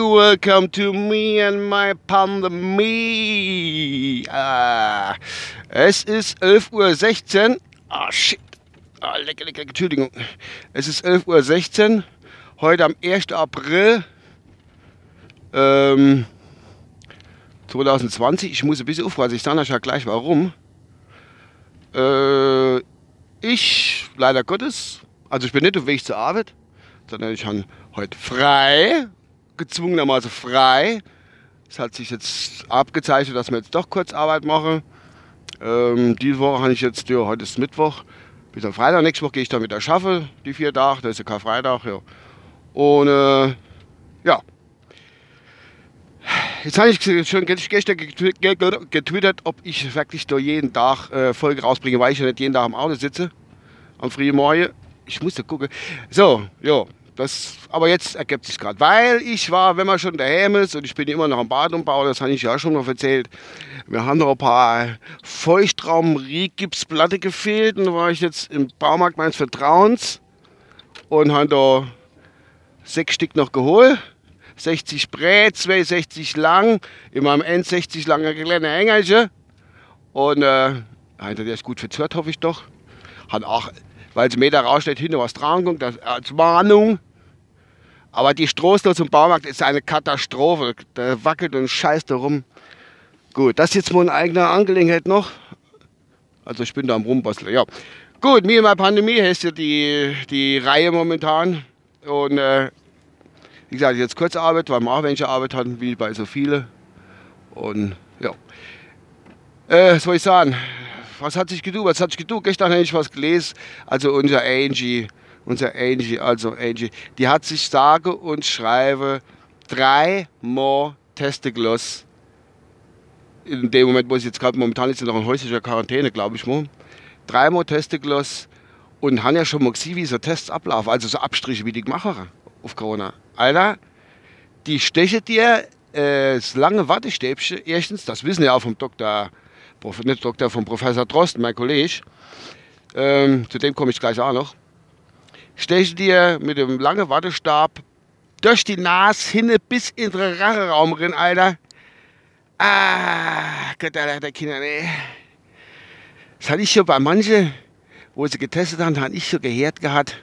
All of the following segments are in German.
Welcome to me and my pandemie. Ah, es ist 11.16 Uhr. Ah, shit. Ah, lecker, lecker, Entschuldigung. Es ist 11.16 Uhr. Heute am 1. April ähm, 2020. Ich muss ein bisschen aufpassen. Ich sage euch gleich warum. Äh, ich, leider Gottes, also ich bin nicht auf Weg zur Arbeit, sondern ich habe heute frei, gezwungenermaßen frei. Es hat sich jetzt abgezeichnet, dass wir jetzt doch kurz Arbeit machen. Ähm, diese Woche habe ich jetzt, ja, heute ist Mittwoch, bis am Freitag. Nächste Woche gehe ich dann wieder schaffen, die vier Tage, das ist ja kein Freitag. Ja. Und äh, ja, Jetzt habe ich schon gestern getwittert, ob ich wirklich da jeden Tag äh, Folge rausbringe, weil ich ja nicht jeden Tag am Auto sitze. Am frühen Morgen. Ich muss da gucken. So, ja. Das, aber jetzt ergibt sich gerade, weil ich war, wenn man schon daheim ist und ich bin immer noch am Badumbau, das habe ich ja schon noch erzählt. Wir haben noch ein paar Feuchtraum-Rigipsplatte gefehlt und da war ich jetzt im Baumarkt meines Vertrauens und habe da sechs Stück noch geholt 60 breit, 62 lang, in meinem End 60 lange kleine Engelchen. Und äh, der ist gut verzerrt, hoffe ich doch. Hat auch, weil es Meter raussteht, hinten was dran kommt, als Warnung. Aber die Strohstelle zum Baumarkt ist eine Katastrophe. Der wackelt und scheißt da rum. Gut, das ist jetzt mal eine eigene Angelegenheit noch. Also ich bin da am Rumbasteln, ja. Gut, mir in meiner Pandemie heißt ja die, die Reihe momentan. Und äh, wie gesagt, jetzt Kurzarbeit, weil wir auch welche Arbeit hatten, wie bei so vielen. Und ja. Äh, was soll ich sagen? Was hat sich getan? Was hat sich getan? Gestern habe ich was gelesen. Also unser Angie, unser Angie, also Angie, die hat sich sage und schreibe drei More Testegloss. In dem Moment, wo sie jetzt gerade momentan ist, noch in häuslicher Quarantäne, glaube ich mal. Dreimal Testegloss und haben ja schon mal gesehen, wie so Tests ablaufen, also so Abstriche, wie die machen auf Corona. Alter, die stechen dir äh, das lange Wattestäbchen, erstens, das wissen ja auch vom Doktor, nicht Doktor, vom Professor Drosten, mein Kollege, ähm, zu dem komme ich gleich auch noch, stechen dir mit dem langen Wattestab durch die Nase hin bis in den Racheraum rein, Alter. Ah, Gott, Alter, der Kinder, nee. Das hatte ich schon bei manchen, wo sie getestet haben, habe ich schon gehört gehabt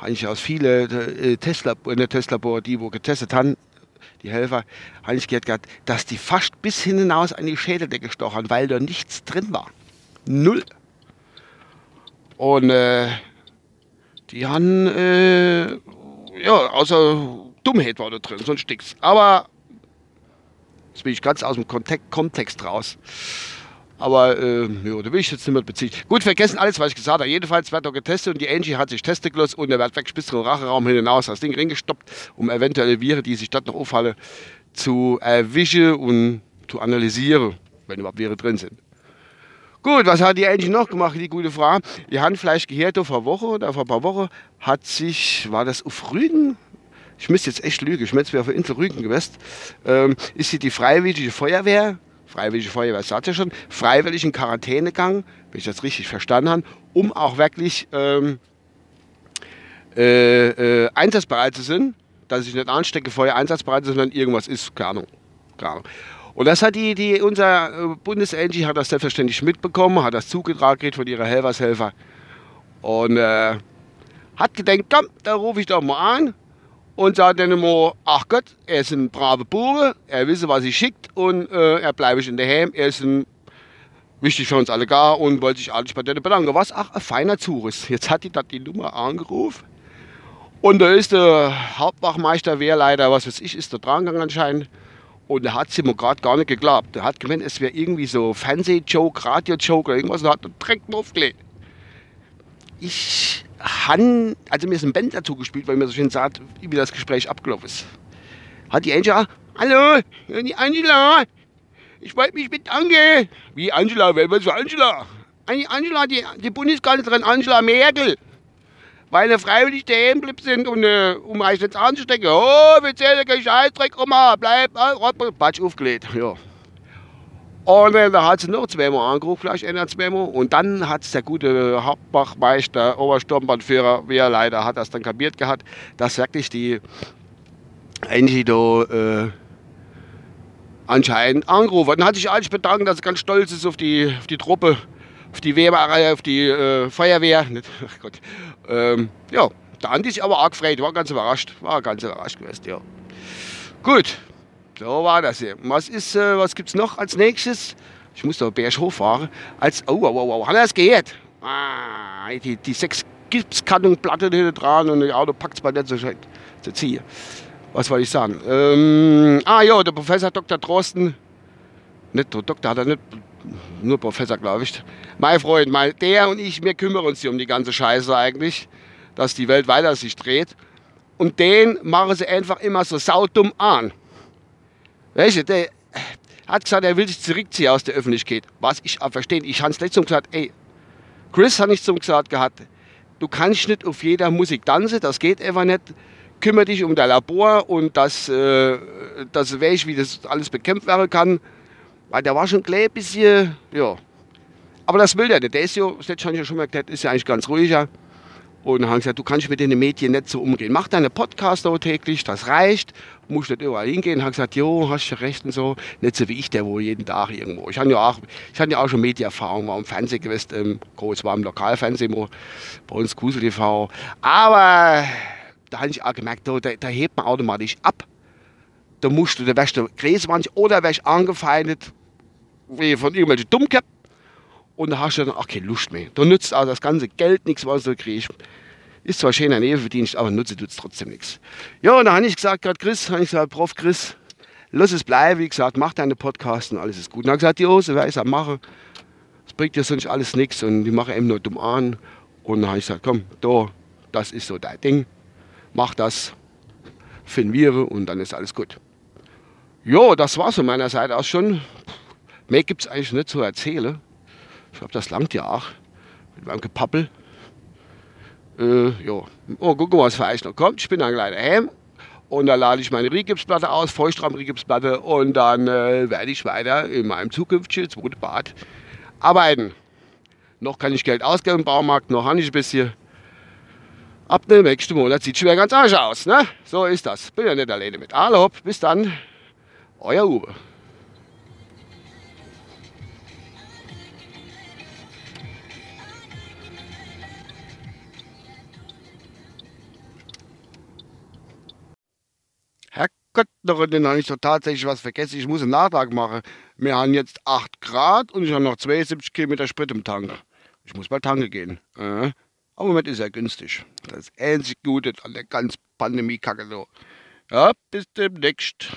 eigentlich aus vielen äh, Tesla, in der Tesla-Labor, die wo getestet haben, die Helfer, habe ich gehört gehabt, dass die fast bis hinaus an die Schädeldecke gestochen weil da nichts drin war. Null. Und äh, die haben, äh, ja, außer Dummheit war da drin, sonst nichts. Aber jetzt bin ich ganz aus dem Kontext raus. Aber äh, ja, da will ich jetzt nicht mehr beziehen. Gut, vergessen alles, was ich gesagt habe. Jedenfalls wird er getestet und die Angie hat sich Teste gelassen und er wird weg bis zum Racheraum hinaus das Ding reingestoppt, um eventuelle Viren, die sich dort noch auffallen, zu erwischen und zu analysieren, wenn überhaupt Viren drin sind. Gut, was hat die Angie noch gemacht, die gute Frau? Die Handfleisch gehört vor Woche oder vor ein paar Wochen hat sich, war das auf Rügen? Ich müsste jetzt echt lügen, ich meine, es wäre auf der Insel Rügen gewesen. Ähm, ist sie die Freiwillige Feuerwehr Freiwillige Feuerwehr sagt ja schon, freiwillig in Quarantäne gegangen, wenn ich das richtig verstanden habe, um auch wirklich ähm, äh, äh, einsatzbereit zu sein, dass ich nicht anstecke, Feuer einsatzbereit ist, sondern irgendwas ist, keine Ahnung. Keine Ahnung. Und das hat die, die unser äh, Bundes-NG hat das selbstverständlich mitbekommen, hat das zugetragen von ihrer Helfershelfer und äh, hat gedacht, komm, da rufe ich doch mal an und sagt dann immer, ach Gott, er ist ein braver Bube, er wisse, was er schickt und äh, er bleibe ich in der Heim, er ist ein, wichtig für uns alle gar und wollte sich alles bei denen bedanken. Was? Ach, ein feiner Zurist. Jetzt hat die da die Nummer angerufen und da ist der Hauptwachmeister Wehrleiter, was weiß ich, ist da dran gegangen anscheinend. Und er hat sie mir gerade gar nicht geglaubt. Er hat gemeint, es wäre irgendwie so Fernseh-Joke, Radio-Joke oder irgendwas und hat direkt aufgelegt. Ich han, also mir ist ein Band dazu gespielt, weil mir so schön sagt, wie das Gespräch abgelaufen ist. Hat die Angela, hallo, die Angela, ich wollte mich bedanken. Wie Angela, wer ist Angela? Angela, die, die Bundeskanzlerin Angela Merkel. Weil er freiwillig daheim geblieben sind, und, äh, um euch nicht anzustecken. Oh, wir zählen kein Scheißdreck, Oma, bleib, äh, Batsch aufgelegt. Ja. Und äh, da hat sie noch zweimal angerufen, vielleicht einer zweimal. Und dann hat der gute Hauptbachmeister, Obersturmbannführer, wie er leider hat das dann kapiert gehabt, dass wirklich die eigentlich da äh, anscheinend angerufen. Dann hat sich eigentlich bedankt, dass er ganz stolz ist auf die, auf die Truppe, auf die Wehrreihe, auf die äh, Feuerwehr. Nicht, ach Gott. Ähm, ja, haben die sich aber arg gefreut, war ganz überrascht. War ganz überrascht gewesen, ja. Gut, so war das hier. Was, ist, äh, was gibt es noch als nächstes? Ich muss da Berg hochfahren. Als, oh, oh, oh, oh, haben wir das gehört? Ah, die, die sechs Gipskannenplatte hinten dran und das Auto packt es bei nicht so schön zu ziehen. Was wollte ich sagen? Ähm, ah ja, der Professor Dr. Drosten, nicht der Doktor hat er nicht, nur Professor, glaube ich. Mein Freund, mein, der und ich, wir kümmern uns hier um die ganze Scheiße eigentlich, dass die Welt weiter sich dreht. Und den machen sie einfach immer so saudumm an. Weißt du, der hat gesagt, er will sich zurückziehen aus der Öffentlichkeit. Was ich auch verstehe. Ich habe es letztens gesagt, ey, Chris hat nicht zum gesagt gehabt, du kannst nicht auf jeder Musik tanzen, das geht einfach nicht. Kümmere dich um dein Labor und dass, äh, dass weiß, wie das alles bekämpft werden kann. Weil der war schon gleich ein bisschen, ja. Aber das will der nicht. Der ist ja, das habe ich ja schon mal gesagt, ist ja eigentlich ganz ruhiger. Und dann haben gesagt, du kannst mit den Medien nicht so umgehen. Mach deine Podcast täglich, das reicht musst nicht überall hingehen. Hat gesagt, jo, hast du recht und so. Nicht so wie ich, der wohl jeden Tag irgendwo. Ich hatte ja auch, ich hatte ja auch schon Medienerfahrung, war im Fernsehen gewesen, ähm, groß war im Lokalfernsehen, bei uns Kusel TV. Aber da habe ich auch gemerkt, da, da hebt man automatisch ab. Da musst du, da wärst du Gräswand oder wärst angefeindet von irgendwelchen Dummköpfen. Und da hast du dann auch keine Lust mehr. Da nützt auch das ganze Geld nichts, was du kriegst. Ist zwar schön ein Nebenverdienst, aber nutze tut es trotzdem nichts. Ja, und da habe ich gesagt, gerade Chris, habe ich gesagt, Prof Chris, lass es bleiben, wie gesagt, mach deine Podcasts und alles ist gut. Und er hat gesagt, jo, so werde ich es machen. Das bringt dir sonst alles nichts und die machen eben nur dumm an. Und dann habe ich gesagt, komm, da, das ist so dein Ding, mach das, wir und dann ist alles gut. Jo, das war von meiner Seite aus schon. Mehr gibt es eigentlich nicht zu erzählen. Ich glaube, das langt ja auch mit meinem Gepappel. Äh, ja. Oh, guck mal, was euch noch kommt. Ich bin dann gleich daheim. Und dann lade ich meine Rigipsplatte aus, Feuchtraum-Rigipsplatte. Und dann äh, werde ich weiter in meinem zukünftigen zweiten Bad arbeiten. Noch kann ich Geld ausgeben im Baumarkt, noch habe ich ein bisschen. Ab dem nächsten Monat sieht schon wieder ganz anders aus. Ne? So ist das. Bin ja nicht alleine mit. Hallo, bis dann. Euer Uwe. Gott, habe ich so tatsächlich was vergessen. Ich muss einen Nachtrag machen. Wir haben jetzt 8 Grad und ich habe noch 72 Kilometer Sprit im Tank. Ich muss mal tanken gehen. Äh, aber im Moment ist er günstig. Das ist einzig Gute an der ganzen Pandemie-Kacke so. Ja, bis demnächst.